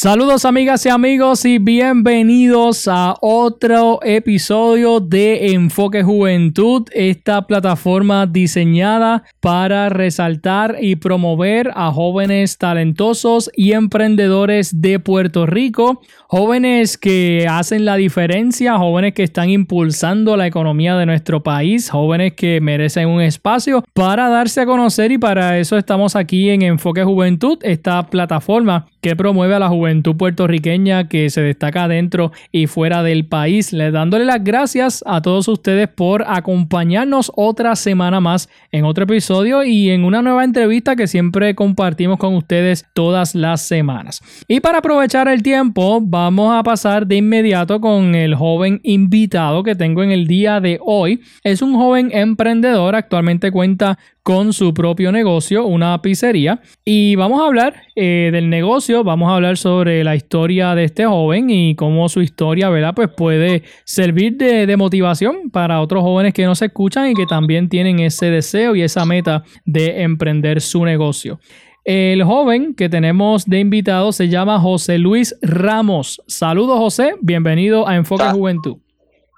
Saludos amigas y amigos y bienvenidos a otro episodio de Enfoque Juventud, esta plataforma diseñada para resaltar y promover a jóvenes talentosos y emprendedores de Puerto Rico, jóvenes que hacen la diferencia, jóvenes que están impulsando la economía de nuestro país, jóvenes que merecen un espacio para darse a conocer y para eso estamos aquí en Enfoque Juventud, esta plataforma que promueve a la juventud puertorriqueña que se destaca dentro y fuera del país. Les dándole las gracias a todos ustedes por acompañarnos otra semana más en otro episodio y en una nueva entrevista que siempre compartimos con ustedes todas las semanas. Y para aprovechar el tiempo, vamos a pasar de inmediato con el joven invitado que tengo en el día de hoy. Es un joven emprendedor, actualmente cuenta con su propio negocio, una pizzería. Y vamos a hablar eh, del negocio, vamos a hablar sobre la historia de este joven y cómo su historia, ¿verdad? Pues puede servir de, de motivación para otros jóvenes que no se escuchan y que también tienen ese deseo y esa meta de emprender su negocio. El joven que tenemos de invitado se llama José Luis Ramos. Saludos José, bienvenido a Enfoque Juventud.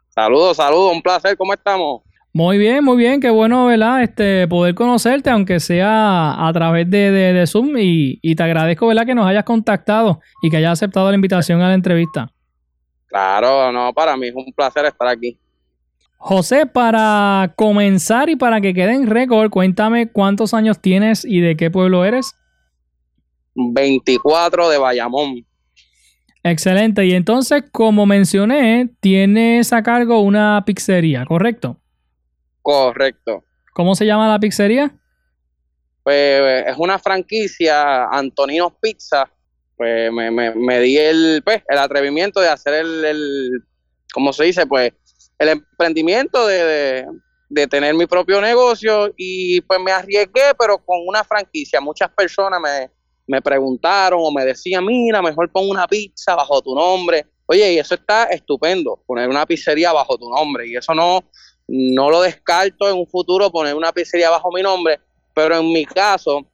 Saludos, saludos, un placer, ¿cómo estamos? Muy bien, muy bien, qué bueno, ¿verdad? Este, poder conocerte, aunque sea a través de, de, Zoom, y, y, te agradezco, ¿verdad? Que nos hayas contactado y que hayas aceptado la invitación a la entrevista. Claro, no, para mí es un placer estar aquí. José, para comenzar y para que quede en récord, cuéntame cuántos años tienes y de qué pueblo eres. 24 de Bayamón. Excelente, y entonces, como mencioné, tienes a cargo una pizzería, ¿correcto? Correcto. ¿Cómo se llama la pizzería? Pues es una franquicia, Antoninos Pizza. Pues me, me, me di el, pues, el atrevimiento de hacer el, el ¿cómo se dice? Pues el emprendimiento de, de, de, tener mi propio negocio y pues me arriesgué, pero con una franquicia. Muchas personas me, me preguntaron o me decían, mira, mejor pon una pizza bajo tu nombre. Oye, y eso está estupendo, poner una pizzería bajo tu nombre. Y eso no, no lo descarto en un futuro poner una pizzería bajo mi nombre, pero en mi caso,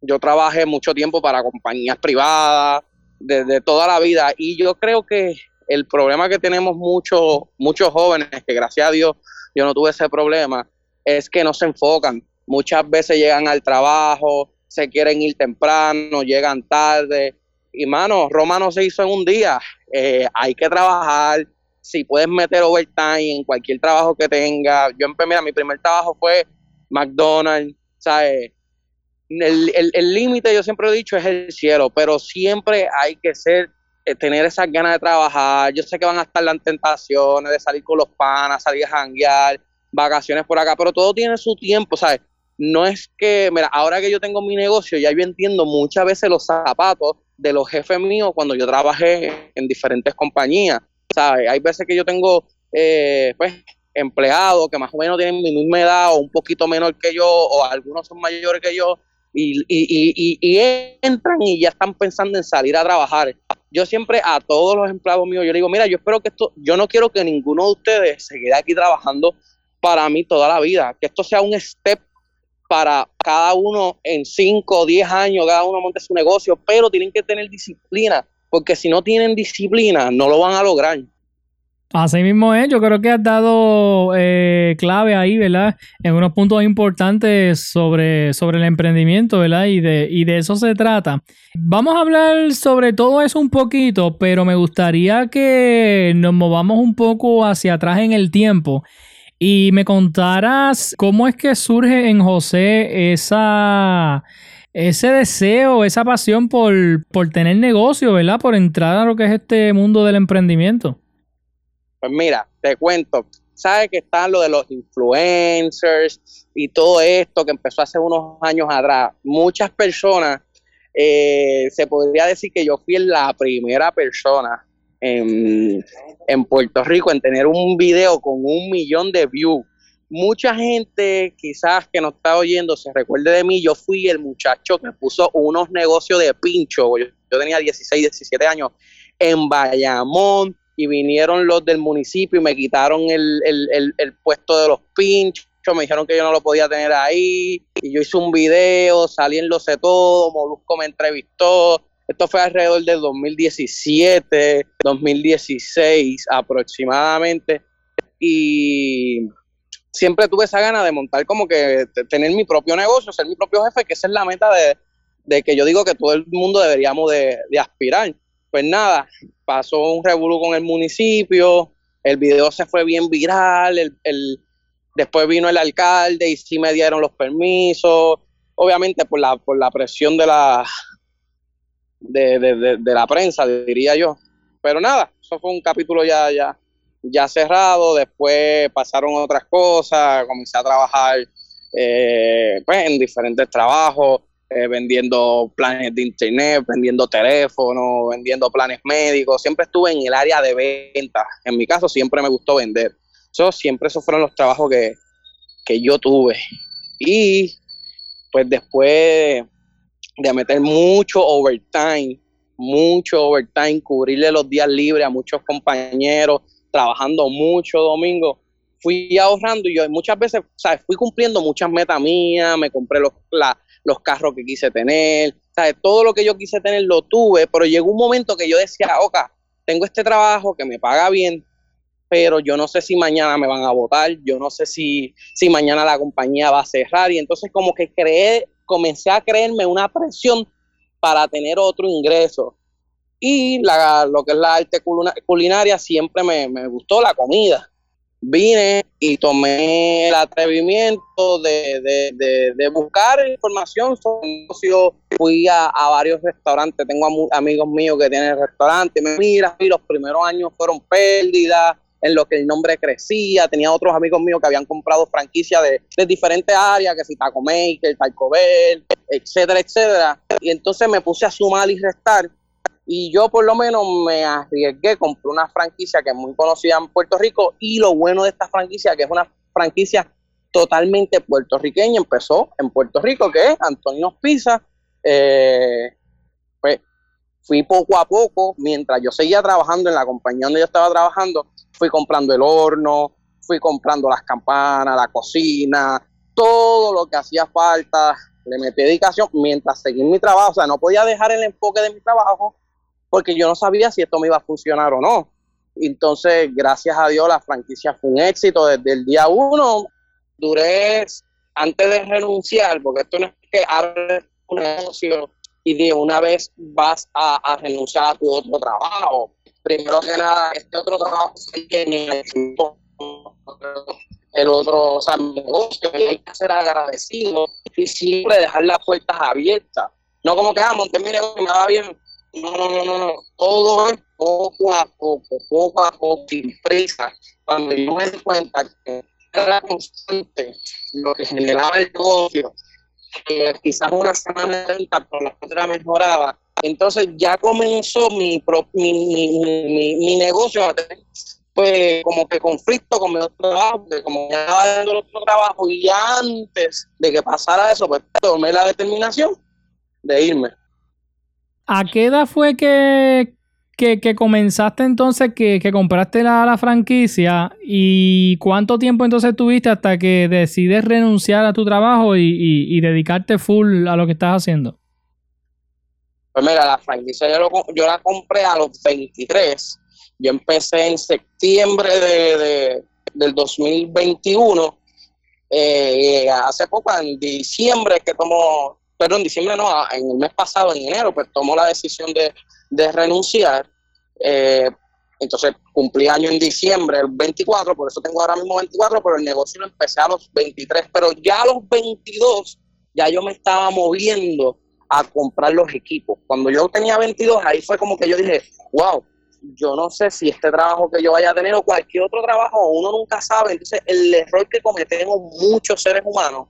yo trabajé mucho tiempo para compañías privadas, desde toda la vida, y yo creo que el problema que tenemos muchos, muchos jóvenes, que gracias a Dios yo no tuve ese problema, es que no se enfocan. Muchas veces llegan al trabajo, se quieren ir temprano, llegan tarde. Y mano, Roma no se hizo en un día. Eh, hay que trabajar, si puedes meter overtime en cualquier trabajo que tenga. Yo, mira, mi primer trabajo fue McDonald's, ¿sabes? El límite, yo siempre he dicho, es el cielo, pero siempre hay que ser, eh, tener esas ganas de trabajar. Yo sé que van a estar las tentaciones de salir con los panas, salir a janguear, vacaciones por acá, pero todo tiene su tiempo. No es que, mira, ahora que yo tengo mi negocio, ya yo entiendo muchas veces los zapatos de los jefes míos cuando yo trabajé en diferentes compañías. ¿Sabes? Hay veces que yo tengo, eh, pues, empleados que más o menos tienen mi misma edad o un poquito menor que yo, o algunos son mayores que yo, y, y, y, entran y ya están pensando en salir a trabajar. Yo siempre a todos los empleados míos, yo digo, mira, yo espero que esto, yo no quiero que ninguno de ustedes se quede aquí trabajando para mí toda la vida, que esto sea un step para cada uno en 5 o 10 años, cada uno monte su negocio, pero tienen que tener disciplina porque si no tienen disciplina, no lo van a lograr. Así mismo es, yo creo que has dado eh, clave ahí, ¿verdad? En unos puntos importantes sobre, sobre el emprendimiento, ¿verdad? Y de, y de eso se trata. Vamos a hablar sobre todo eso un poquito, pero me gustaría que nos movamos un poco hacia atrás en el tiempo y me contaras cómo es que surge en José esa ese deseo, esa pasión por, por tener negocio, ¿verdad? Por entrar a lo que es este mundo del emprendimiento. Pues mira, te cuento, sabes que están lo de los influencers y todo esto que empezó hace unos años atrás. Muchas personas, eh, se podría decir que yo fui la primera persona en, en Puerto Rico en tener un video con un millón de views mucha gente quizás que nos está oyendo se recuerde de mí, yo fui el muchacho que puso unos negocios de pincho, yo, tenía 16, 17 años, en Bayamón y vinieron los del municipio y me quitaron el, puesto de los pinchos, me dijeron que yo no lo podía tener ahí y yo hice un video, salí en Lo sé todo, Molusco me entrevistó, esto fue alrededor del 2017, 2016 aproximadamente y siempre tuve esa gana de montar como que tener mi propio negocio, ser mi propio jefe, que esa es la meta de, que yo digo que todo el mundo deberíamos de, aspirar. Pues nada, pasó un revuelo con el municipio, el video se fue bien viral, el, después vino el alcalde y sí me dieron los permisos, obviamente por la, por la presión de la, de, de la prensa, diría yo. Pero nada, eso fue un capítulo ya, ya, ya cerrado, después pasaron otras cosas, comencé a trabajar eh, pues, en diferentes trabajos, eh, vendiendo planes de internet, vendiendo teléfonos, vendiendo planes médicos, siempre estuve en el área de ventas, en mi caso siempre me gustó vender, eso siempre esos fueron los trabajos que, que yo tuve. Y pues después de meter mucho overtime, mucho overtime, cubrirle los días libres a muchos compañeros, trabajando mucho domingo, fui ahorrando y yo muchas veces, ¿sabes? Fui cumpliendo muchas metas mías, me compré los, los carros que quise tener, ¿sabes? Todo lo que yo quise tener lo tuve, pero llegó un momento que yo decía, ok, tengo este trabajo que me paga bien, pero yo no sé si mañana me van a votar, yo no sé si, si mañana la compañía va a cerrar y entonces como que creé, comencé a creerme una presión para tener otro ingreso y la, lo que es la arte culinaria siempre me, gustó la comida. Vine y tomé el atrevimiento de, buscar información sobre negocio. Fui a, varios restaurantes, tengo amigos míos que tienen restaurantes. Me mira, y los primeros años fueron pérdidas en lo que el nombre crecía. Tenía otros amigos míos que habían comprado franquicias de, de diferentes áreas, que si Taco Maker, Taco Bell, etcétera, etcétera. Y entonces me puse a sumar y restar y yo por lo menos me arriesgué, compré una franquicia que es muy conocida en Puerto Rico y lo bueno de esta franquicia, que es una franquicia totalmente puertorriqueña, empezó en Puerto Rico, que es Antonio Pizza. Eh, pues fui poco a poco, mientras yo seguía trabajando en la compañía donde yo estaba trabajando, fui comprando el horno, fui comprando las campanas, la cocina, todo lo que hacía falta, le metí dedicación mientras seguí mi trabajo, o sea, no podía dejar el enfoque de mi trabajo porque yo no sabía si esto me iba a funcionar o no. Entonces, gracias a Dios, la franquicia fue un éxito desde el día uno. Duré, antes de renunciar, porque esto no es que abres un negocio y de una vez vas a, renunciar a tu otro trabajo. Primero que nada, este otro trabajo es que el otro o sea, negocio, hay que ser agradecido y siempre dejar las puertas abiertas. No como que, ah, monté mi negocio y me va bien, no, no, no, no, todo es poco a poco, poco a poco, sin prisa. Cuando yo me di cuenta que era constante lo que generaba el negocio, que quizás una semana de venta, pero la otra mejoraba. Entonces ya comenzó mi, mi, mi, mi, negocio a tener pues como que conflicto con mi otro trabajo, porque como ya estaba dando el otro trabajo y antes de que pasara eso, pues tomé la determinación de irme. ¿A qué edad fue que, que, comenzaste entonces, que, compraste la, franquicia? ¿Y cuánto tiempo entonces tuviste hasta que decides renunciar a tu trabajo y, dedicarte full a lo que estás haciendo? Pues mira, la franquicia yo, la compré a los 23. Yo empecé en septiembre de, del 2021. Eh, hace poco, en diciembre, que tomó pero en diciembre no, en el mes pasado, en enero, pues tomó la decisión de, renunciar. Eh, entonces cumplí año en diciembre, el 24, por eso tengo ahora mismo 24, pero el negocio lo empecé a los 23, pero ya a los 22 ya yo me estaba moviendo a comprar los equipos. Cuando yo tenía 22, ahí fue como que yo dije, wow, yo no sé si este trabajo que yo vaya a tener o cualquier otro trabajo, uno nunca sabe. Entonces, el error que cometemos muchos seres humanos,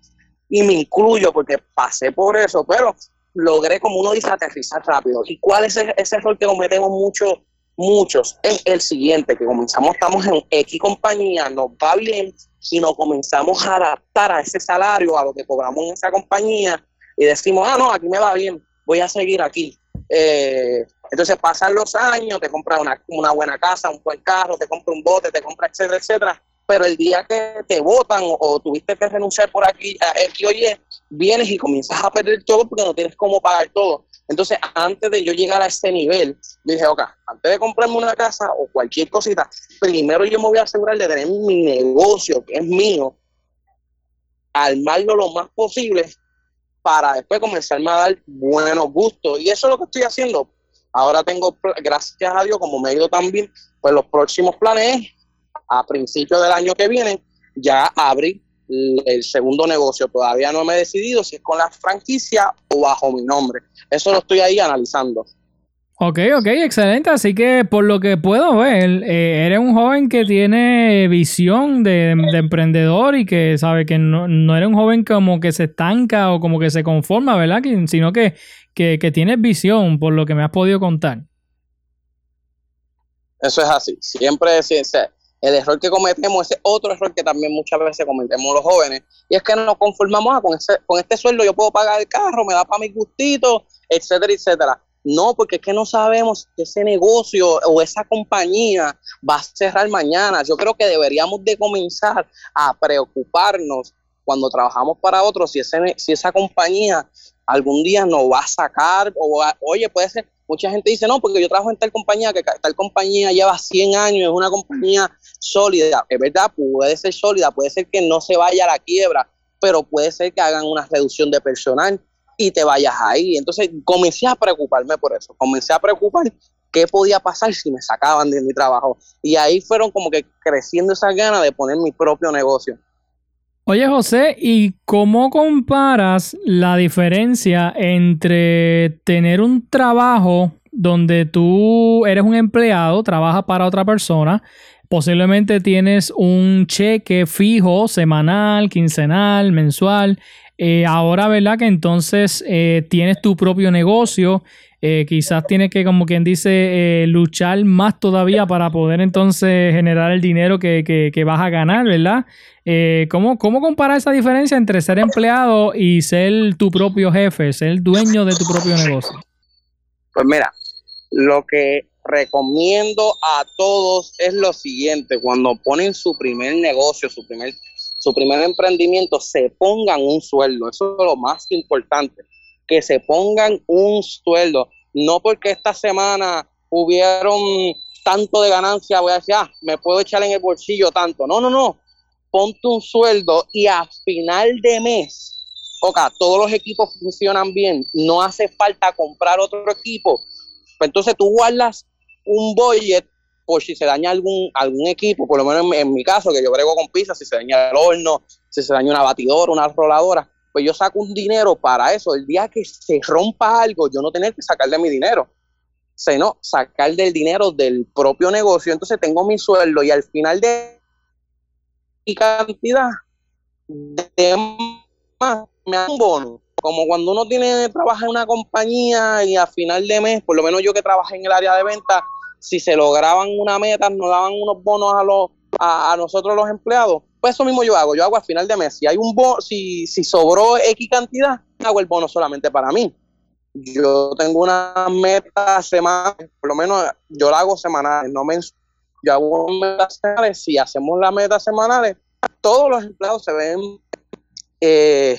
y me incluyo porque pasé por eso, pero logré, como uno dice, aterrizar rápido. ¿Y cuál es ese, error que cometemos muchos? Muchos es el siguiente, que comenzamos, estamos en X compañía, nos va bien y nos comenzamos a adaptar a ese salario, a lo que cobramos en esa compañía y decimos, ah, no, aquí me va bien, voy a seguir aquí. Eh, entonces pasan los años, te compras una, una, buena casa, un buen carro, te compras un bote, te compras etcétera, etcétera. Pero el día que te votan o, tuviste que renunciar por aquí, a oye, vienes y comienzas a perder todo porque no tienes cómo pagar todo. Entonces, antes de yo llegar a este nivel, dije, ok, antes de comprarme una casa o cualquier cosita, primero yo me voy a asegurar de tener mi negocio, que es mío, armarlo lo más posible para después comenzarme a dar buenos gustos. Y eso es lo que estoy haciendo. Ahora tengo, gracias a Dios, como me he ido también, pues los próximos planes, a principios del año que viene, ya abrir el segundo negocio. Todavía no me he decidido si es con la franquicia o bajo mi nombre. Eso lo estoy ahí analizando. Ok, ok, excelente. Así que por lo que puedo ver, eh, eres un joven que tiene visión de, emprendedor y que sabe que no, no, eres un joven como que se estanca o como que se conforma, ¿verdad? sino que, que, que tienes visión por lo que me has podido contar. Eso es así. Siempre, el error que cometemos, ese otro error que también muchas veces cometemos los jóvenes, y es que nos conformamos a ah, con, ese, con este sueldo, yo puedo pagar el carro, me da para mi gustito, etcétera, etcétera no, porque es que no sabemos si ese negocio o esa compañía va a cerrar mañana. Yo creo que deberíamos de comenzar a preocuparnos cuando trabajamos para otros si, ese, si esa compañía algún día nos va a sacar o oye, puede ser, mucha gente dice, no, porque yo trabajo en tal compañía, que tal compañía lleva 100 años, es una compañía sólida. Es verdad, puede ser sólida, puede ser que no se vaya a la quiebra, pero puede ser que hagan una reducción de personal y te vayas ahí. Entonces comencé a preocuparme por eso, comencé a preocupar qué podía pasar si me sacaban de mi trabajo. Y ahí fueron como que creciendo esas ganas de poner mi propio negocio. Oye José, ¿y cómo comparas la diferencia entre tener un trabajo donde tú eres un empleado, trabajas para otra persona, posiblemente tienes un cheque fijo, semanal, quincenal, mensual, eh, ahora, ¿verdad? Que entonces eh, tienes tu propio negocio, eh, quizás tienes que, como quien dice, luchar más todavía para poder entonces generar el dinero que, vas a ganar, ¿verdad? ¿cómo, ¿Cómo comparar esa diferencia entre ser empleado y ser tu propio jefe, ser dueño de tu propio negocio? Pues mira, lo que recomiendo a todos es lo siguiente, cuando ponen su primer negocio, su primer su primer emprendimiento, se pongan un sueldo. Eso es lo más importante, que se pongan un sueldo. No porque esta semana hubieron tanto de ganancia, voy a decir, ah, me puedo echar en el bolsillo tanto. No, no, no. Ponte un sueldo y a final de mes, ok, todos los equipos funcionan bien, no hace falta comprar otro equipo. Pues entonces tú guardas un budget por si se daña algún, algún equipo, por lo menos en, mi caso, que yo brego con pizzas, si se daña el horno, si se daña una batidora, una roladora, pues yo saco un dinero para eso. El día que se rompa algo, yo no tener que sacar de mi dinero, sino sacar del dinero del propio negocio. Entonces tengo mi sueldo y al final de mi cantidad de más me dan un bono. Como cuando uno tiene trabaja en una compañía y a final de mes, por lo menos yo que trabajé en el área de venta, si se lograban una meta, nos daban unos bonos a los a, nosotros los empleados, pues eso mismo yo hago, yo hago al final de mes, si hay un bono, si, si sobró X cantidad, hago el bono solamente para mí. Yo tengo una meta semanal, por lo menos yo la hago semanal, no mensual. Yo hago metas semanales, si hacemos las metas semanales, todos los empleados se ven eh,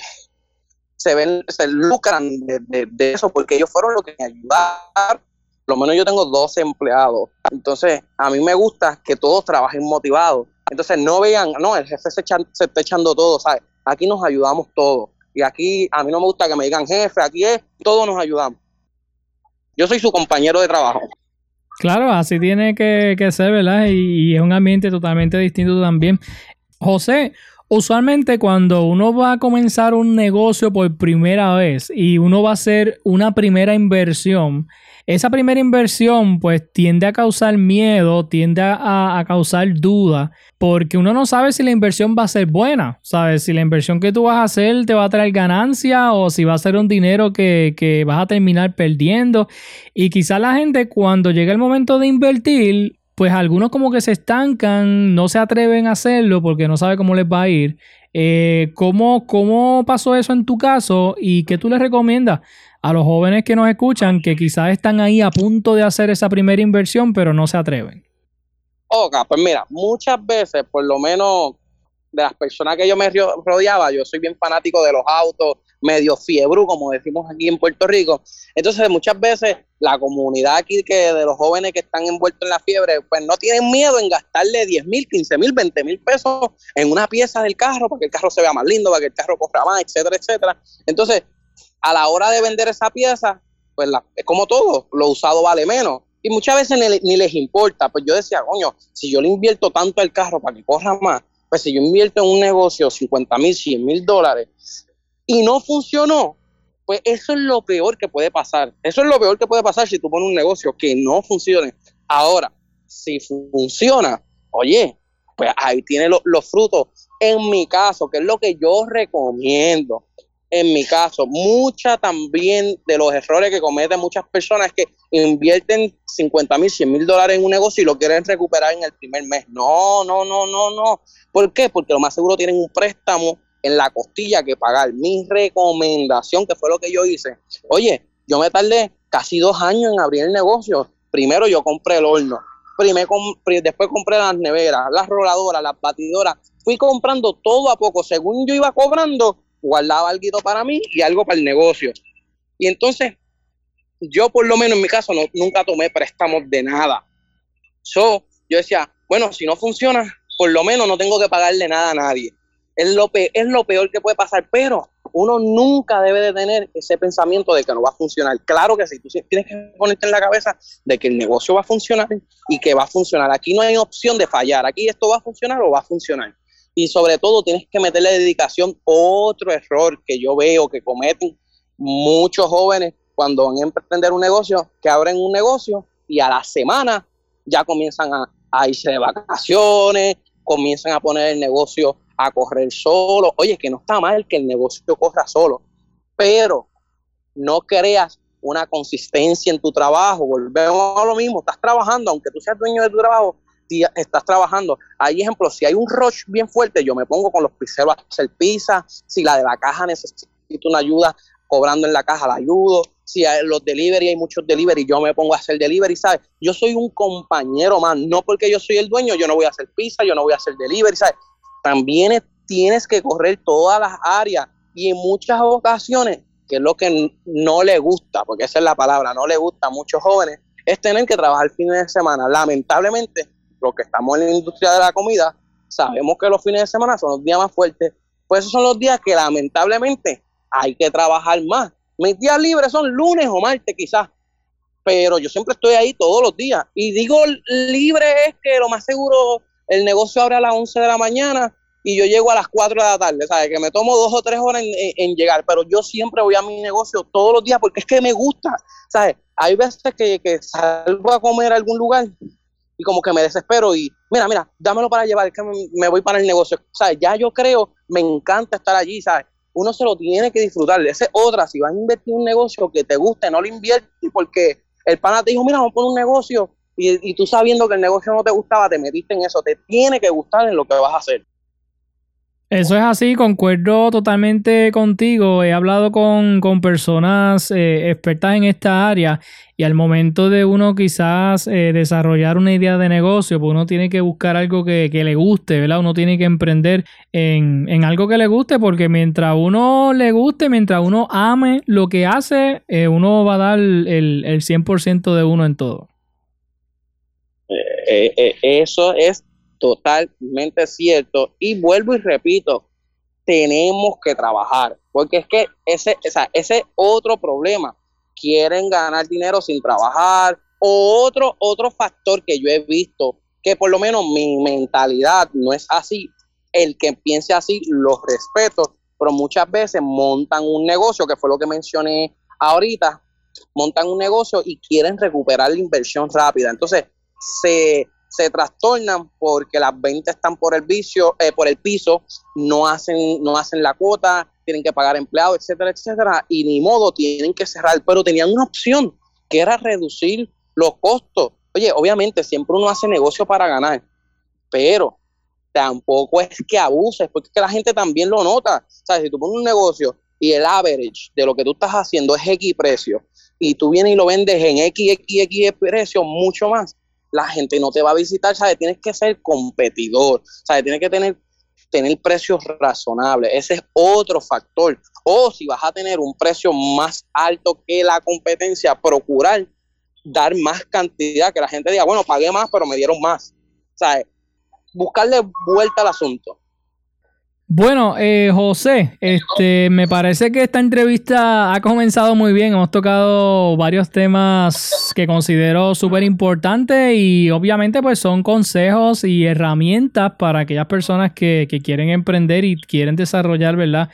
se ven, se lucran de, de, eso porque ellos fueron los que me ayudaron lo menos yo tengo 12 empleados. Entonces, a mí me gusta que todos trabajen motivados. Entonces, no vean, no, el jefe se, está echando todo, ¿sabes? Aquí nos ayudamos todos. Y aquí, a mí no me gusta que me digan jefe, aquí es, todos nos ayudamos. Yo soy su compañero de trabajo. Claro, así tiene que, ser, ¿verdad? Y, es un ambiente totalmente distinto también. José, Usualmente cuando uno va a comenzar un negocio por primera vez y uno va a hacer una primera inversión, esa primera inversión pues tiende a causar miedo, tiende a, causar duda, porque uno no sabe si la inversión va a ser buena, ¿sabes? Si la inversión que tú vas a hacer te va a traer ganancia o si va a ser un dinero que, que vas a terminar perdiendo. Y quizá la gente cuando llega el momento de invertir pues algunos como que se estancan, no se atreven a hacerlo porque no sabe cómo les va a ir. Eh, ¿cómo, ¿Cómo pasó eso en tu caso y qué tú les recomiendas a los jóvenes que nos escuchan que quizás están ahí a punto de hacer esa primera inversión pero no se atreven? Ok, pues mira, muchas veces, por lo menos de las personas que yo me rodeaba, yo soy bien fanático de los autos, medio fiebru, como decimos aquí en Puerto Rico. Entonces, muchas veces la comunidad aquí que de los jóvenes que están envueltos en la fiebre, pues no tienen miedo en gastarle 10 mil, 15 mil, 20 mil pesos en una pieza del carro para que el carro se vea más lindo, para que el carro corra más, etcétera, etcétera. Entonces, a la hora de vender esa pieza, pues es como todo, lo usado vale menos. Y muchas veces ni, les importa. Pues yo decía, coño, si yo le invierto tanto al carro para que corra más, pues si yo invierto en un negocio 50 mil, 100 mil dólares, y no funcionó, pues eso es lo peor que puede pasar. Eso es lo peor que puede pasar si tú pones un negocio que no funcione. Ahora, si funciona, oye, pues ahí tiene los frutos. En mi caso, que es lo que yo recomiendo, en mi caso, mucha también de los errores que cometen muchas personas es que invierten 50 mil, 100 mil dólares en un negocio y lo quieren recuperar en el primer mes. No, no, no, no, no. ¿Por qué? Porque lo más seguro tienen un préstamo en la costilla que pagar. Mi recomendación, que fue lo que yo hice, oye, yo me tardé casi dos años en abrir el negocio. Primero yo compré el horno, primero, después compré las neveras, las roladoras, las batidoras. Fui comprando todo a poco. Según yo iba cobrando, guardaba algo para mí y algo para el negocio. Y entonces, yo por lo menos en mi caso no, nunca tomé préstamos de nada. yo decía, bueno, si no funciona, por lo menos no tengo que pagarle nada a nadie es lo, peor, es lo peor que puede pasar, pero uno nunca debe de tener ese pensamiento de que no va a funcionar. Claro que sí, tú tienes que ponerte en la cabeza de que el negocio va a funcionar y que va a funcionar. Aquí no hay opción de fallar, aquí esto va a funcionar o va a funcionar. Y sobre todo tienes que meterle dedicación. Otro error que yo veo que cometen muchos jóvenes cuando van a emprender un negocio, que abren un negocio y a la semana ya comienzan a, a irse de vacaciones, comienzan a poner el negocio a correr solo. Oye, que no está mal que el negocio corra solo, pero no creas una consistencia en tu trabajo. Volvemos a lo mismo, estás trabajando, aunque tú seas dueño de tu trabajo, estás trabajando. Hay ejemplos, si hay un rush bien fuerte, yo me pongo con los pizzeros a hacer pizza, si la de la caja necesita una ayuda cobrando en la caja, la ayudo. Si hay los delivery, hay muchos delivery, yo me pongo a hacer delivery, ¿sabes? Yo soy un compañero más, no porque yo soy el dueño, yo no voy a hacer pizza, yo no voy a hacer delivery, ¿sabes? también tienes que correr todas las áreas y en muchas ocasiones, que es lo que no le gusta, porque esa es la palabra, no le gusta a muchos jóvenes, es tener que trabajar fines de semana. Lamentablemente, los que estamos en la industria de la comida, sabemos que los fines de semana son los días más fuertes, pues esos son los días que lamentablemente hay que trabajar más. Mis días libres son lunes o martes quizás, pero yo siempre estoy ahí todos los días. Y digo libre es que lo más seguro el negocio abre a las 11 de la mañana y yo llego a las 4 de la tarde, ¿sabes? Que me tomo dos o tres horas en, llegar, pero yo siempre voy a mi negocio todos los días porque es que me gusta, ¿sabes? Hay veces que, que salgo a comer a algún lugar y como que me desespero y, mira, mira, dámelo para llevar, es que me, voy para el negocio, ¿sabes? Ya yo creo, me encanta estar allí, ¿sabes? Uno se lo tiene que disfrutar. Esa es otra, si vas a invertir un negocio que te guste, no lo inviertes porque el pana te dijo, mira, vamos a poner un negocio y, tú sabiendo que el negocio no te gustaba, te metiste en eso, te tiene que gustar en lo que vas a hacer. Eso es así, concuerdo totalmente contigo. He hablado con, personas eh, expertas en esta área y al momento de uno quizás eh, desarrollar una idea de negocio, pues uno tiene que buscar algo que, le guste, ¿verdad? Uno tiene que emprender en, algo que le guste porque mientras uno le guste, mientras uno ame lo que hace, eh, uno va a dar el, el 100% de uno en todo. Eso es totalmente cierto. Y vuelvo y repito, tenemos que trabajar, porque es que ese, ese otro problema. Quieren ganar dinero sin trabajar. O otro, otro factor que yo he visto, que por lo menos mi mentalidad no es así, el que piense así, los respeto, pero muchas veces montan un negocio, que fue lo que mencioné ahorita, montan un negocio y quieren recuperar la inversión rápida. Entonces, se, se trastornan porque las ventas están por el vicio, eh, por el piso, no hacen, no hacen la cuota, tienen que pagar empleados, etcétera, etcétera, y ni modo tienen que cerrar, pero tenían una opción que era reducir los costos. Oye, obviamente siempre uno hace negocio para ganar, pero tampoco es que abuses, porque es que la gente también lo nota. ¿Sabes? Si tú pones un negocio y el average de lo que tú estás haciendo es X precio y tú vienes y lo vendes en X, X, X precio mucho más, la gente no te va a visitar, ¿sabes? Tienes que ser competidor, ¿sabes? Tienes que tener, tener precios razonables, ese es otro factor. O si vas a tener un precio más alto que la competencia, procurar dar más cantidad, que la gente diga, bueno, pagué más, pero me dieron más. ¿Sabes? Buscarle vuelta al asunto. Bueno, eh, José, este, me parece que esta entrevista ha comenzado muy bien. Hemos tocado varios temas que considero súper importantes y obviamente pues son consejos y herramientas para aquellas personas que, que quieren emprender y quieren desarrollar, ¿verdad?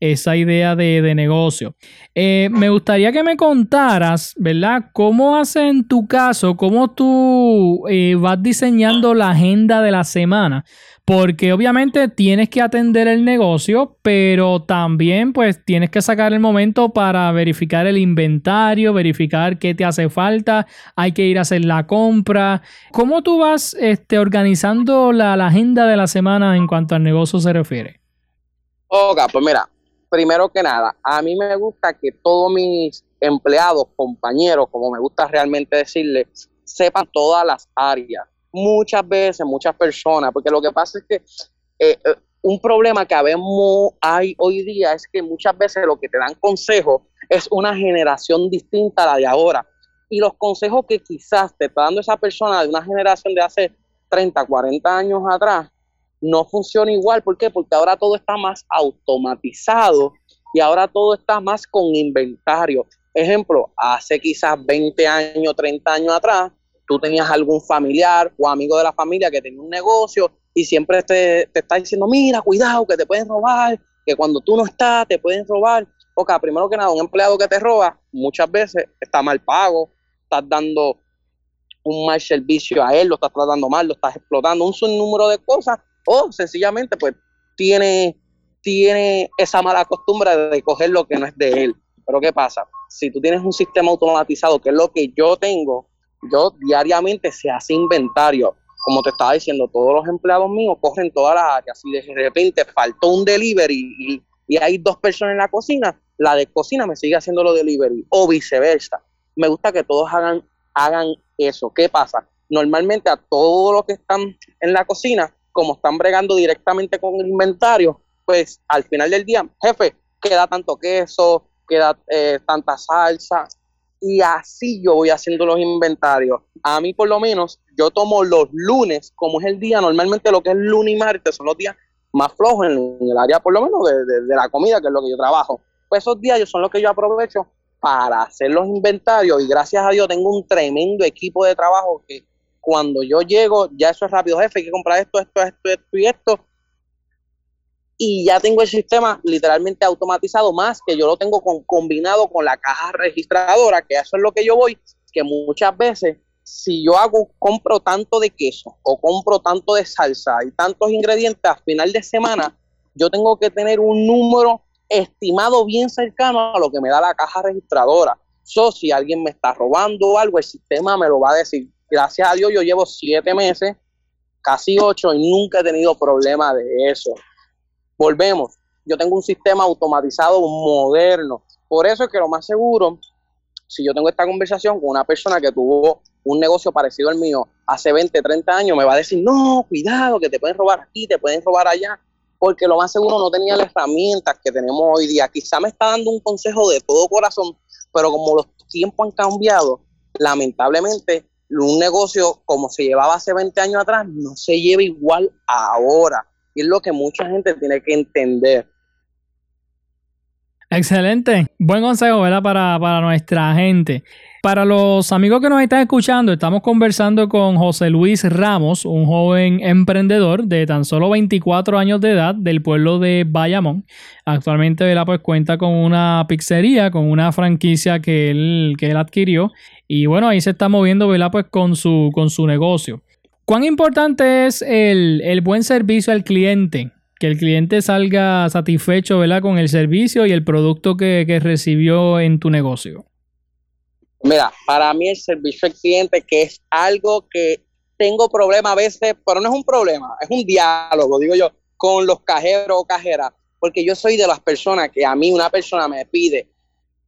Esa idea de, negocio. Eh, me gustaría que me contaras, ¿verdad? ¿Cómo hace en tu caso, cómo tú eh, vas diseñando la agenda de la semana? Porque obviamente tienes que atender el negocio, pero también pues tienes que sacar el momento para verificar el inventario, verificar qué te hace falta, hay que ir a hacer la compra. ¿Cómo tú vas este, organizando la, la agenda de la semana en cuanto al negocio se refiere? Ok, pues mira, primero que nada, a mí me gusta que todos mis empleados, compañeros, como me gusta realmente decirles, sepan todas las áreas. Muchas veces, muchas personas, porque lo que pasa es que eh, eh, un problema que habemos hay hoy día es que muchas veces lo que te dan consejos es una generación distinta a la de ahora. Y los consejos que quizás te está dando esa persona de una generación de hace 30, 40 años atrás, no funciona igual. ¿Por qué? Porque ahora todo está más automatizado y ahora todo está más con inventario. Ejemplo, hace quizás 20 años, 30 años atrás, tú tenías algún familiar o amigo de la familia que tenía un negocio y siempre te, te está diciendo, mira, cuidado, que te pueden robar, que cuando tú no estás, te pueden robar. Porque primero que nada, un empleado que te roba muchas veces está mal pago, estás dando un mal servicio a él, lo estás tratando mal, lo estás explotando, un sinnúmero de cosas o sencillamente pues tiene, tiene esa mala costumbre de coger lo que no es de él. Pero ¿qué pasa? Si tú tienes un sistema automatizado, que es lo que yo tengo, yo diariamente se hace inventario. Como te estaba diciendo, todos los empleados míos cogen todas las áreas. Si de repente faltó un delivery y, hay dos personas en la cocina, la de cocina me sigue haciendo los delivery o viceversa. Me gusta que todos hagan, hagan eso. ¿Qué pasa? Normalmente a todos los que están en la cocina como están bregando directamente con el inventario, pues al final del día, jefe, queda tanto queso, queda eh, tanta salsa, y así yo voy haciendo los inventarios. A mí por lo menos, yo tomo los lunes, como es el día, normalmente lo que es lunes y martes son los días más flojos en, el área por lo menos de, la comida, que es lo que yo trabajo. Pues esos días son los que yo aprovecho para hacer los inventarios y gracias a Dios tengo un tremendo equipo de trabajo que cuando yo llego, ya eso es rápido, jefe, hay que comprar esto, esto, esto, esto y esto. Y ya tengo el sistema literalmente automatizado, más que yo lo tengo combinado con la caja registradora, que eso es lo que yo voy, que muchas veces si yo hago, compro tanto de queso o compro tanto de salsa y tantos ingredientes a final de semana, yo tengo que tener un número estimado bien cercano a lo que me da la caja registradora. So, si alguien me está robando algo, el sistema me lo va a decir gracias a Dios yo llevo siete meses, casi ocho, y nunca he tenido problema de eso. Volvemos, yo tengo un sistema automatizado moderno. Por eso es que lo más seguro, si yo tengo esta conversación con una persona que tuvo un negocio parecido al mío hace 20, 30 años, me va a decir, no, cuidado, que te pueden robar aquí, te pueden robar allá, porque lo más seguro no tenía las herramientas que tenemos hoy día. Quizá me está dando un consejo de todo corazón, pero como los tiempos han cambiado, lamentablemente un negocio como se llevaba hace 20 años atrás no se lleva igual ahora. Y es lo que mucha gente tiene que entender. Excelente. Buen consejo, ¿verdad? Para, para nuestra gente. Para los amigos que nos están escuchando, estamos conversando con José Luis Ramos, un joven emprendedor de tan solo 24 años de edad del pueblo de Bayamón. Actualmente, ¿verdad? Pues cuenta con una pizzería, con una franquicia que él, que él adquirió. Y bueno, ahí se está moviendo, ¿verdad? Pues con su, con su negocio. ¿Cuán importante es el, el buen servicio al cliente? Que el cliente salga satisfecho, ¿verdad? Con el servicio y el producto que, que recibió en tu negocio. Mira, para mí el servicio al cliente, que es algo que tengo problema a veces, pero no es un problema, es un diálogo, digo yo, con los cajeros o cajeras, porque yo soy de las personas que a mí una persona me pide,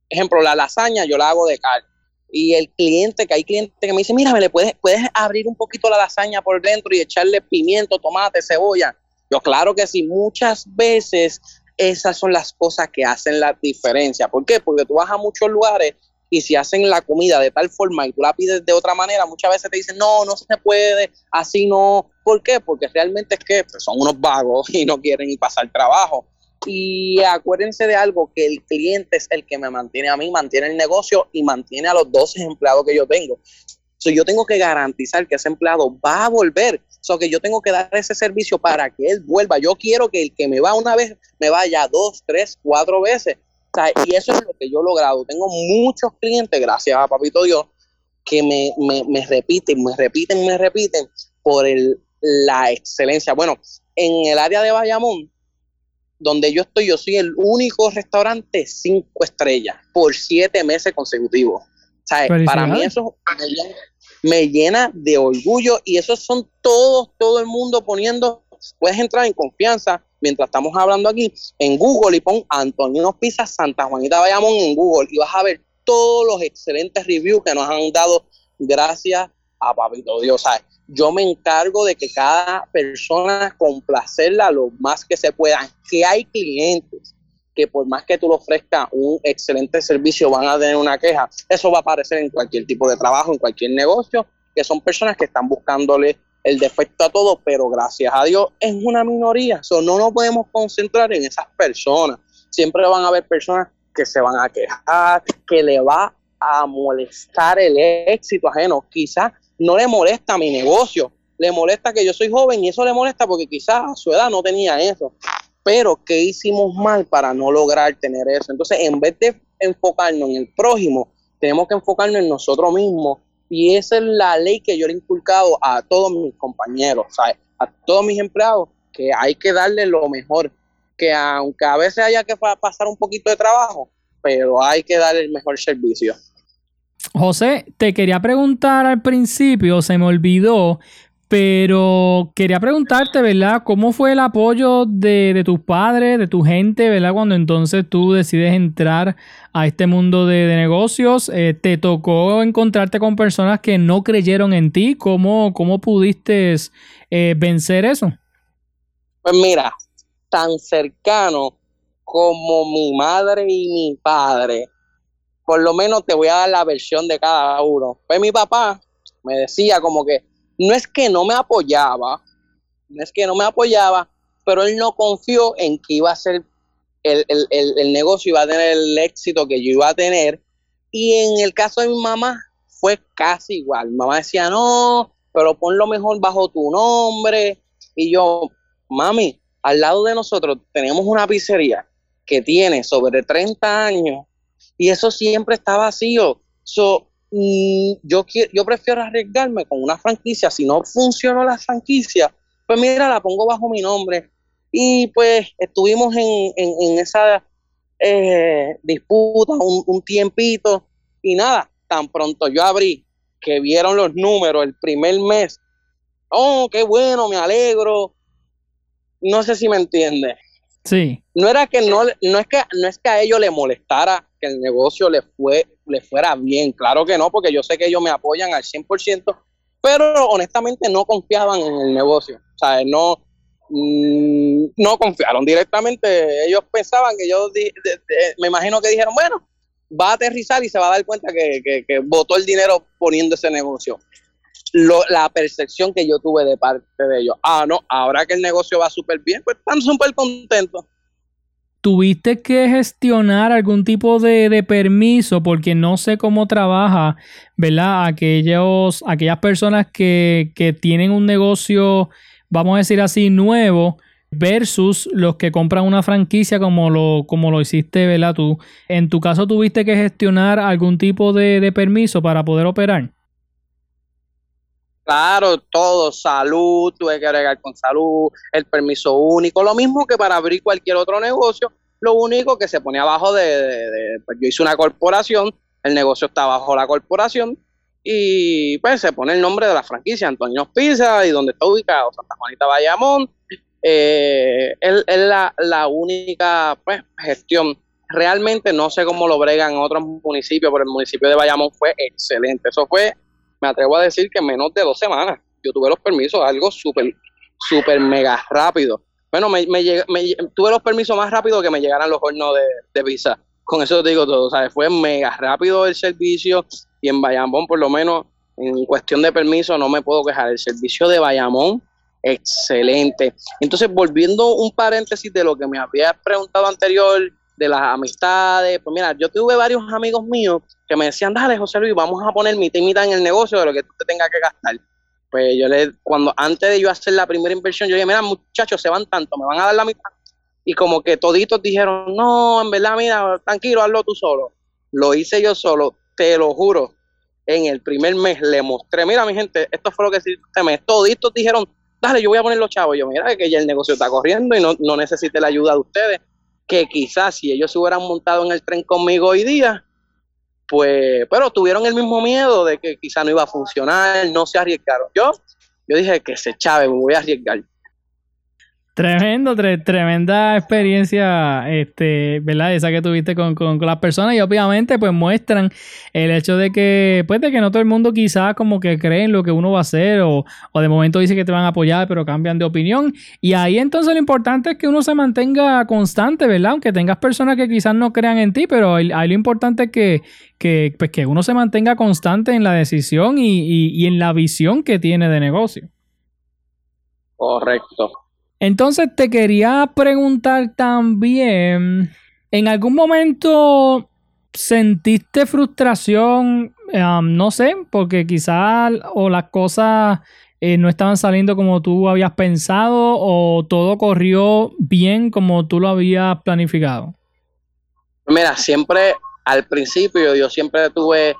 ejemplo, la lasaña yo la hago de carne. Y el cliente, que hay clientes que me dicen, mira, me le puedes, puedes abrir un poquito la lasaña por dentro y echarle pimiento, tomate, cebolla. Yo claro que sí, muchas veces esas son las cosas que hacen la diferencia. ¿Por qué? Porque tú vas a muchos lugares y si hacen la comida de tal forma y tú la pides de otra manera, muchas veces te dicen, no, no se puede, así no. ¿Por qué? Porque realmente es que pues, son unos vagos y no quieren pasar trabajo. Y acuérdense de algo, que el cliente es el que me mantiene a mí, mantiene el negocio y mantiene a los 12 empleados que yo tengo. So, yo tengo que garantizar que ese empleado va a volver. So, que yo tengo que dar ese servicio para que él vuelva. Yo quiero que el que me va una vez, me vaya dos, tres, cuatro veces y eso es lo que yo he logrado. Tengo muchos clientes, gracias a Papito Dios, que me, repiten, me repiten, me repiten por el, la excelencia. Bueno, en el área de Bayamón, donde yo estoy, yo soy el único restaurante cinco estrellas por siete meses consecutivos. Para mí eso me llena, de orgullo y esos son todos, todo el mundo poniendo, puedes entrar en confianza, mientras estamos hablando aquí, en Google y pon Antonio Pizza Santa Juanita Bayamón en Google y vas a ver todos los excelentes reviews que nos han dado gracias a Papito Dios. Yo me encargo de que cada persona complacerla lo más que se pueda. Que hay clientes que por más que tú le ofrezcas un excelente servicio van a tener una queja. Eso va a aparecer en cualquier tipo de trabajo, en cualquier negocio, que son personas que están buscándole el defecto a todo, pero gracias a Dios es una minoría. So, no nos podemos concentrar en esas personas. Siempre van a haber personas que se van a quejar, que le va a molestar el éxito ajeno. Quizás no le molesta mi negocio, le molesta que yo soy joven y eso le molesta porque quizás a su edad no tenía eso. Pero, ¿qué hicimos mal para no lograr tener eso? Entonces, en vez de enfocarnos en el prójimo, tenemos que enfocarnos en nosotros mismos y esa es la ley que yo le he inculcado a todos mis compañeros, a todos mis empleados, que hay que darle lo mejor, que aunque a veces haya que pasar un poquito de trabajo, pero hay que darle el mejor servicio. José, te quería preguntar al principio, se me olvidó, pero quería preguntarte, ¿verdad? ¿Cómo fue el apoyo de, tus padres, de tu gente, ¿verdad? Cuando entonces tú decides entrar a este mundo de, negocios, eh, ¿te tocó encontrarte con personas que no creyeron en ti? ¿Cómo, cómo pudiste eh, vencer eso? Pues mira, tan cercano como mi madre y mi padre, por lo menos te voy a dar la versión de cada uno. Pues mi papá me decía como que no es que no me apoyaba, no es que no me apoyaba, pero él no confió en que iba a ser el, el, negocio, iba a tener el éxito que yo iba a tener. Y en el caso de mi mamá fue casi igual. Mi mamá decía, no, pero ponlo mejor bajo tu nombre. Y yo, mami, al lado de nosotros tenemos una pizzería que tiene sobre 30 años y eso siempre está vacío. Yo, yo prefiero arriesgarme con una franquicia. Si no funcionó la franquicia, pues mira, la pongo bajo mi nombre. Y pues estuvimos en, esa eh, disputa un, un tiempito y nada, tan pronto yo abrí que vieron los números el primer mes. Oh, qué bueno, me alegro. No sé si me entiende. Sí. No era que no, no es que no es que a ellos les molestara que el negocio les fue le fuera bien. Claro que no, porque yo sé que ellos me apoyan al 100%, pero honestamente no confiaban en el negocio. O sea, no, mm, no confiaron directamente. Ellos pensaban que yo, me imagino que dijeron, bueno, va a aterrizar y se va a dar cuenta que, que, botó el dinero poniendo ese negocio. la percepción que yo tuve de parte de ellos. Ah, no, ahora que el negocio va súper bien, pues están súper contentos tuviste que gestionar algún tipo de, de, permiso porque no sé cómo trabaja, ¿verdad? Aquellos, aquellas personas que, que tienen un negocio, vamos a decir así, nuevo versus los que compran una franquicia como lo, como lo hiciste, ¿verdad? Tú, en tu caso, ¿tuviste que gestionar algún tipo de, de permiso para poder operar? Claro, todo, salud, tuve que agregar con salud, el permiso único, lo mismo que para abrir cualquier otro negocio, lo único que se pone abajo de, pues yo hice una corporación, el negocio está bajo la corporación y pues se pone el nombre de la franquicia, Antonio Pizza y donde está ubicado, Santa Juanita Bayamón, eh, es, la, la, única pues, gestión. Realmente no sé cómo lo bregan en otros municipios, pero el municipio de Bayamón fue excelente. Eso fue me atrevo a decir que en menos de dos semanas yo tuve los permisos, algo súper, súper mega rápido. Bueno, me, me, tuve los permisos más rápido que me llegaran los hornos de, de pizza. Con eso te digo todo, ¿sabes? Fue mega rápido el servicio y en Bayamón, por lo menos, en cuestión de permiso, no me puedo quejar. El servicio de Bayamón, excelente. Entonces, volviendo un paréntesis de lo que me habías preguntado anterior, de las amistades, pues mira, yo tuve varios amigos míos que me decían, dale José Luis, vamos a poner mitad y mitad en el negocio de lo que tú te tengas que gastar. Pues yo le, cuando antes de yo hacer la primera inversión, yo dije, mira muchachos, se van tanto, me van a dar la mitad. Y como que toditos dijeron, no, en verdad, mira, tranquilo, hazlo tú solo. Lo hice yo solo, te lo juro. En el primer mes le mostré, mira mi gente, esto fue lo que hiciste este mes. Toditos dijeron, dale, yo voy a poner los chavos. yo, mira, que ya el negocio está corriendo y no, no necesite la ayuda de ustedes. Que quizás si ellos se hubieran montado en el tren conmigo hoy día, pues, pero tuvieron el mismo miedo de que quizá no iba a funcionar, no se arriesgaron. Yo, yo dije que se chave, me voy a arriesgar. Tremendo, tremenda experiencia, este, ¿verdad? Esa que tuviste con, con, las personas y obviamente pues muestran el hecho de que, pues de que no todo el mundo quizás como que cree en lo que uno va a hacer o, o, de momento dice que te van a apoyar pero cambian de opinión y ahí entonces lo importante es que uno se mantenga constante, ¿verdad? Aunque tengas personas que quizás no crean en ti, pero ahí, lo importante es que, que, pues, que uno se mantenga constante en la decisión y, y, y en la visión que tiene de negocio. Correcto. Entonces te quería preguntar también, ¿en algún momento sentiste frustración? no sé, porque quizás o las cosas eh, no estaban saliendo como tú habías pensado o todo corrió bien como tú lo habías planificado. Mira, siempre al principio yo siempre tuve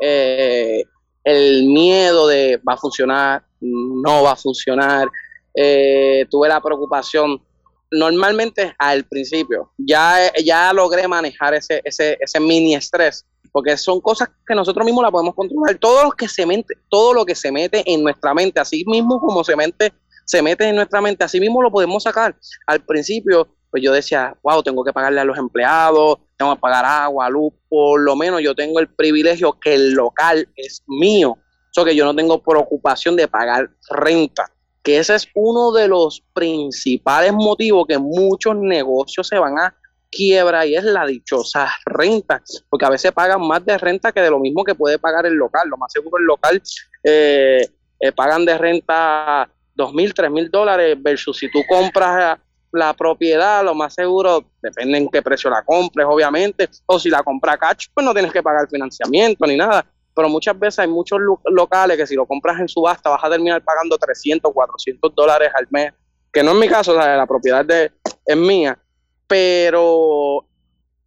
eh, el miedo de va a funcionar, no va a funcionar eh, tuve la preocupación normalmente al principio. Ya, ya logré manejar ese, ese, ese mini estrés, porque son cosas que nosotros mismos la podemos controlar. Todo lo que se mete, todo lo que se mete en nuestra mente, así mismo como se mete, se mete en nuestra mente, así mismo lo podemos sacar. Al principio, pues yo decía, wow, tengo que pagarle a los empleados, tengo que pagar agua, luz, por lo menos yo tengo el privilegio que el local es mío. Eso que yo no tengo preocupación de pagar renta que ese es uno de los principales motivos que muchos negocios se van a quiebra y es la dichosa renta, porque a veces pagan más de renta que de lo mismo que puede pagar el local. Lo más seguro el local eh, eh, pagan de renta dos mil, tres mil dólares versus si tú compras la propiedad, lo más seguro, depende en qué precio la compres, obviamente, o si la compra cash, pues no tienes que pagar financiamiento ni nada pero muchas veces hay muchos locales que si lo compras en subasta vas a terminar pagando 300, 400 dólares al mes, que no es mi caso, o sea, la propiedad es mía, pero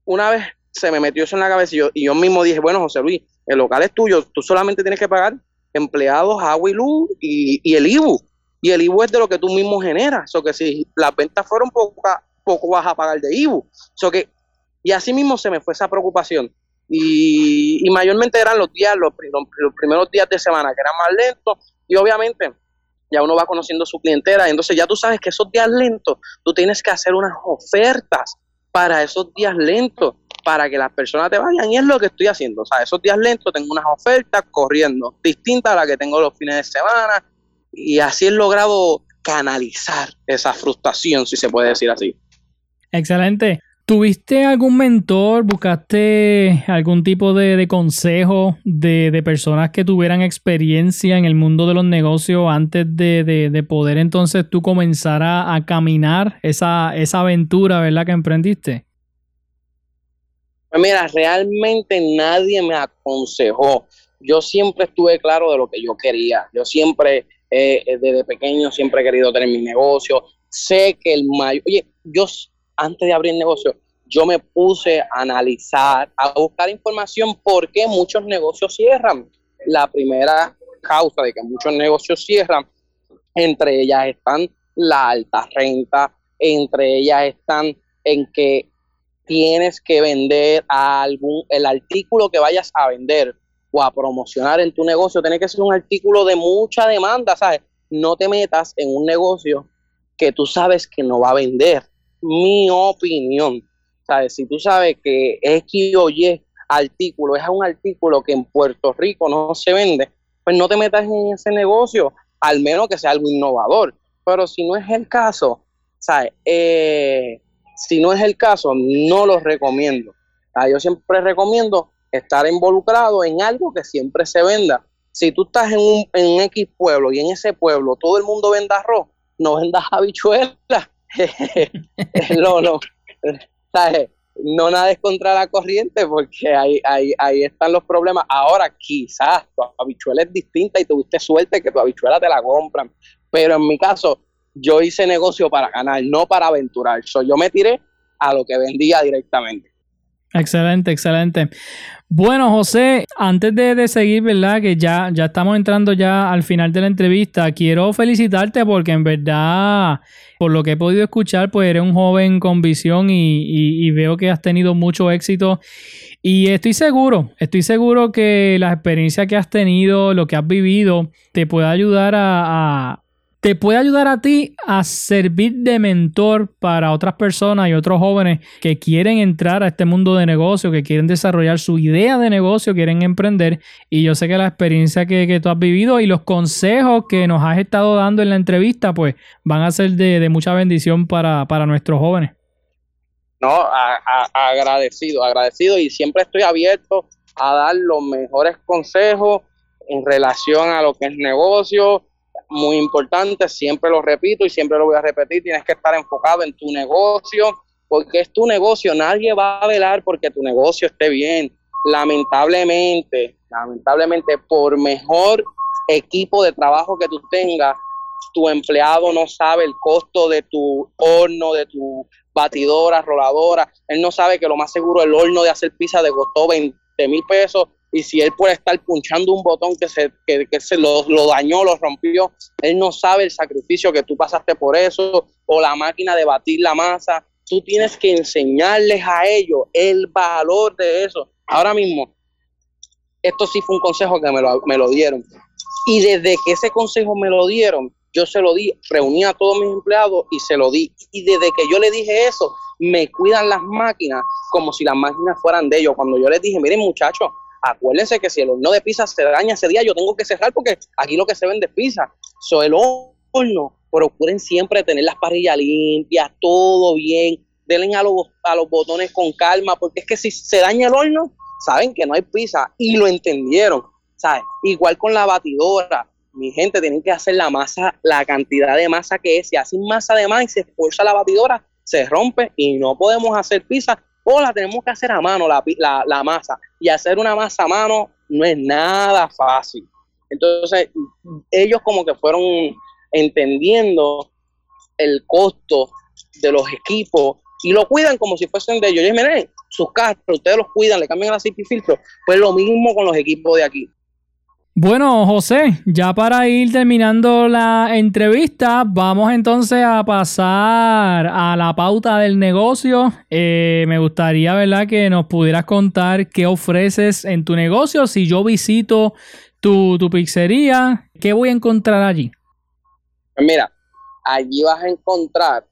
una vez se me metió eso en la cabeza y yo, y mismo dije, bueno, José Luis, el local es tuyo, tú solamente tienes que pagar empleados, agua y luz y, el IBU. Y el IBU es de lo que tú mismo generas. O que si las ventas fueron poco, poco vas a pagar de IBU. So que, y así mismo se me fue esa preocupación. Y, mayormente eran los días, los, primeros días de semana, que eran más lentos. Y obviamente ya uno va conociendo su clientela. Entonces ya tú sabes que esos días lentos, tú tienes que hacer unas ofertas para esos días lentos, para que las personas te vayan. Y es lo que estoy haciendo. O sea, esos días lentos tengo unas ofertas corriendo, distintas a las que tengo los fines de semana. Y así he logrado canalizar esa frustración, si se puede decir así. Excelente. ¿Tuviste algún mentor? ¿Buscaste algún tipo de, consejo de, personas que tuvieran experiencia en el mundo de los negocios antes de, poder entonces tú comenzar a, caminar esa, esa aventura, ¿verdad? Que emprendiste. Pues mira, realmente nadie me aconsejó. Yo siempre estuve claro de lo que yo quería. Yo siempre, eh, eh, desde pequeño, siempre he querido tener mi negocio. Sé que el mayor, oye, yo antes de abrir el negocio, yo me puse a analizar, a buscar información por qué muchos negocios cierran. La primera causa de que muchos negocios cierran, entre ellas están la alta renta, entre ellas están en que tienes que vender algún, el artículo que vayas a vender o a promocionar en tu negocio, tiene que ser un artículo de mucha demanda, ¿sabes? No te metas en un negocio que tú sabes que no va a vender. Mi opinión, ¿sabes? Si tú sabes que X o Y artículo es un artículo que en Puerto Rico no se vende, pues no te metas en ese negocio, al menos que sea algo innovador. Pero si no es el caso, ¿sabes? Eh, si no es el caso, no lo recomiendo. yo siempre recomiendo estar involucrado en algo que siempre se venda. Si tú estás en un, en X pueblo y en ese pueblo todo el mundo venda arroz, no vendas habichuelas. no, no. No nades contra la corriente porque ahí, ahí, ahí están los problemas. Ahora, quizás tu habichuela es distinta y tuviste suerte que tu habichuela te la compran. Pero en mi caso, yo hice negocio para ganar, no para aventurar. yo me tiré a lo que vendía directamente. Excelente, excelente. Bueno, José, antes de, seguir, ¿verdad? Que ya, ya estamos entrando ya al final de la entrevista. Quiero felicitarte porque en verdad, por lo que he podido escuchar, pues eres un joven con visión y, veo que has tenido mucho éxito. Y estoy seguro, estoy seguro que la experiencia que has tenido, lo que has vivido, te puede ayudar a te puede ayudar a ti a servir de mentor para otras personas y otros jóvenes que quieren entrar a este mundo de negocio, que quieren desarrollar su idea de negocio, quieren emprender. Y yo sé que la experiencia que, tú has vivido y los consejos que nos has estado dando en la entrevista, pues van a ser de, mucha bendición para, nuestros jóvenes. No, agradecido, agradecido y siempre estoy abierto a dar los mejores consejos en relación a lo que es negocio, muy importante, siempre lo repito y siempre lo voy a repetir, tienes que estar enfocado en tu negocio, porque es tu negocio, nadie va a velar porque tu negocio esté bien. Lamentablemente, lamentablemente, por mejor equipo de trabajo que tú tengas, tu empleado no sabe el costo de tu horno, de tu batidora, roladora. Él no sabe que lo más seguro el horno de hacer pizza le costó 20 mil pesos y si él puede estar punchando un botón que se, que, se lo, dañó, lo rompió, él no sabe el sacrificio que tú pasaste por eso, o la máquina de batir la masa, tú tienes que enseñarles a ellos el valor de eso. Ahora mismo, esto sí fue un consejo que me lo, me lo dieron. Y desde que ese consejo me lo dieron, yo se lo di, reuní a todos mis empleados y se lo di. Y desde que yo le dije eso, me cuidan las máquinas como si las máquinas fueran de ellos. Cuando yo les dije, miren muchachos, acuérdense que si el horno de pizza se daña ese día, yo tengo que cerrar porque aquí lo que se vende es pizza. So, el horno, procuren siempre tener las parrillas limpias, todo bien. Denle a los, a los botones con calma, porque es que si se daña el horno, saben que no hay pizza y lo entendieron. ¿sabes? Igual con la batidora. Mi gente, tienen que hacer la masa, la cantidad de masa que es. Si hacen masa de más y se esfuerza la batidora, se rompe y no podemos hacer pizza o la tenemos que hacer a mano, la, la, masa. Y hacer una masa a mano no es nada fácil. Entonces, ellos como que fueron entendiendo el costo de los equipos y lo cuidan como si fuesen de ellos. Y miren, sus carros, ustedes los cuidan, le cambian el aceite y filtro. Pues lo mismo con los equipos de aquí. Bueno, José, ya para ir terminando la entrevista, vamos entonces a pasar a la pauta del negocio. Eh, me gustaría, ¿verdad?, que nos pudieras contar qué ofreces en tu negocio. Si yo visito tu, tu pizzería, ¿qué voy a encontrar allí? Pues mira, allí vas a encontrar,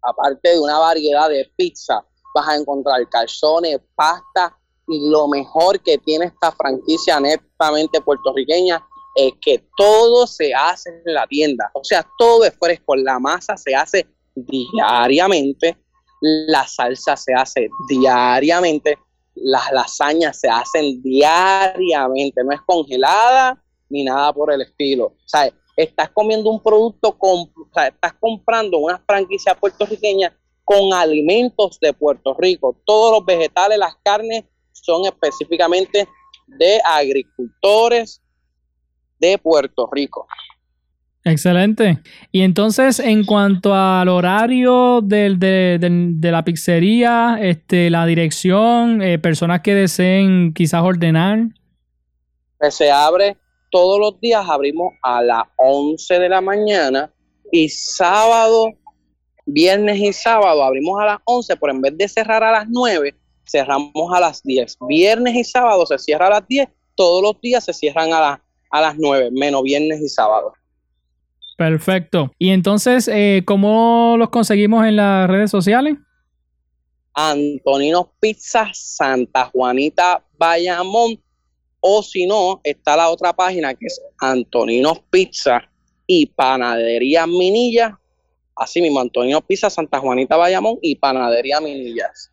aparte de una variedad de pizza, vas a encontrar calzones, pasta lo mejor que tiene esta franquicia netamente puertorriqueña es que todo se hace en la tienda. O sea, todo es fresco. La masa se hace diariamente, la salsa se hace diariamente, las lasañas se hacen diariamente, no es congelada ni nada por el estilo. O sea, estás comiendo un producto, con, o sea, estás comprando una franquicia puertorriqueña con alimentos de Puerto Rico. Todos los vegetales, las carnes son específicamente de agricultores de Puerto Rico. Excelente. Y entonces, en cuanto al horario del, de, de, la pizzería, este, la dirección, eh, personas que deseen quizás ordenar. Pues se abre todos los días, abrimos a las 11 de la mañana y sábado, viernes y sábado abrimos a las 11, pero en vez de cerrar a las 9, cerramos a las 10. Viernes y sábado se cierra a las 10, todos los días se cierran a, a las 9, menos viernes y sábado. Perfecto. Y entonces, eh, ¿cómo los conseguimos en las redes sociales? Antonino Pizza Santa Juanita Bayamón. O si no, está la otra página que es Antonino Pizza y Panadería Minilla. Así mismo, Antonino Pizza Santa Juanita Bayamón y Panadería Minillas.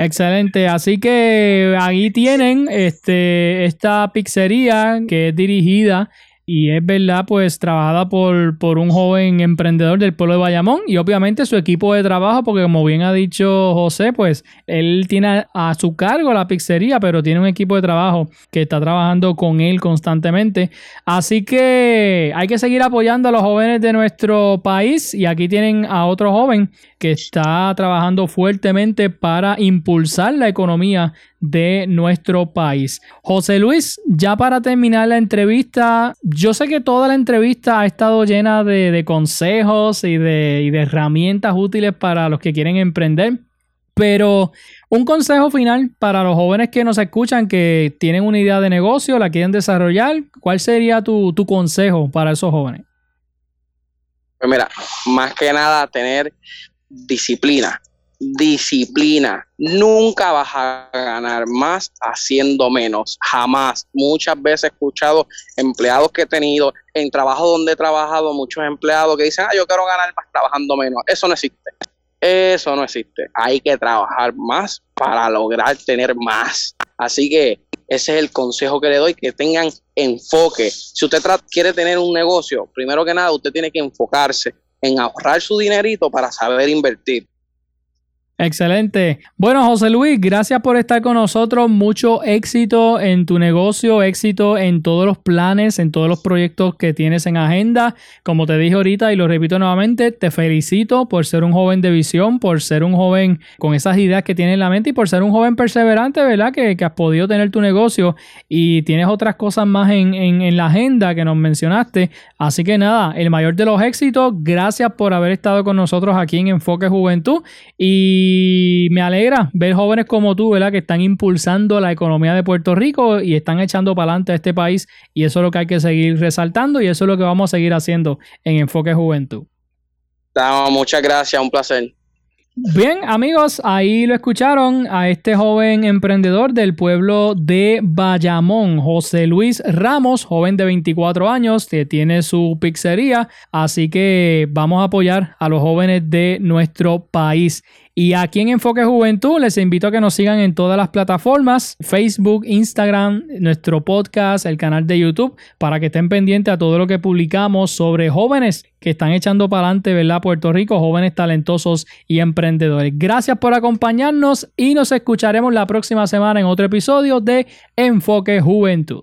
Excelente, así que ahí tienen este, esta pizzería que es dirigida y es verdad, pues trabajada por, por, un joven emprendedor del pueblo de Bayamón y obviamente su equipo de trabajo, porque como bien ha dicho José, pues él tiene a su cargo la pizzería, pero tiene un equipo de trabajo que está trabajando con él constantemente. Así que hay que seguir apoyando a los jóvenes de nuestro país y aquí tienen a otro joven que está trabajando fuertemente para impulsar la economía de nuestro país. José Luis, ya para terminar la entrevista, yo sé que toda la entrevista ha estado llena de, consejos y de, herramientas útiles para los que quieren emprender, pero un consejo final para los jóvenes que nos escuchan, que tienen una idea de negocio, la quieren desarrollar, ¿cuál sería tu, tu consejo para esos jóvenes? Pues mira, más que nada tener disciplina disciplina. Nunca vas a ganar más haciendo menos, jamás. Muchas veces he escuchado empleados que he tenido en trabajo donde he trabajado, muchos empleados que dicen, ah, yo quiero ganar más trabajando menos. Eso no existe. Eso no existe. Hay que trabajar más para lograr tener más. Así que ese es el consejo que le doy, que tengan enfoque. Si usted quiere tener un negocio, primero que nada, usted tiene que enfocarse en ahorrar su dinerito para saber invertir. Excelente. Bueno, José Luis, gracias por estar con nosotros. Mucho éxito en tu negocio, éxito en todos los planes, en todos los proyectos que tienes en agenda. Como te dije ahorita y lo repito nuevamente, te felicito por ser un joven de visión, por ser un joven con esas ideas que tienes en la mente y por ser un joven perseverante, ¿verdad? Que, has podido tener tu negocio y tienes otras cosas más en, en la agenda que nos mencionaste. Así que nada, el mayor de los éxitos. Gracias por haber estado con nosotros aquí en Enfoque Juventud y y me alegra ver jóvenes como tú, ¿verdad? Que están impulsando la economía de Puerto Rico y están echando para adelante a este país. Y eso es lo que hay que seguir resaltando y eso es lo que vamos a seguir haciendo en Enfoque Juventud. muchas gracias, un placer. Bien, amigos, ahí lo escucharon a este joven emprendedor del pueblo de Bayamón, José Luis Ramos, joven de 24 años, que tiene su pizzería. Así que vamos a apoyar a los jóvenes de nuestro país. Y aquí en Enfoque Juventud les invito a que nos sigan en todas las plataformas, Facebook, Instagram, nuestro podcast, el canal de YouTube, para que estén pendientes a todo lo que publicamos sobre jóvenes que están echando para adelante, ¿verdad? Puerto Rico, jóvenes talentosos y emprendedores. Gracias por acompañarnos y nos escucharemos la próxima semana en otro episodio de Enfoque Juventud.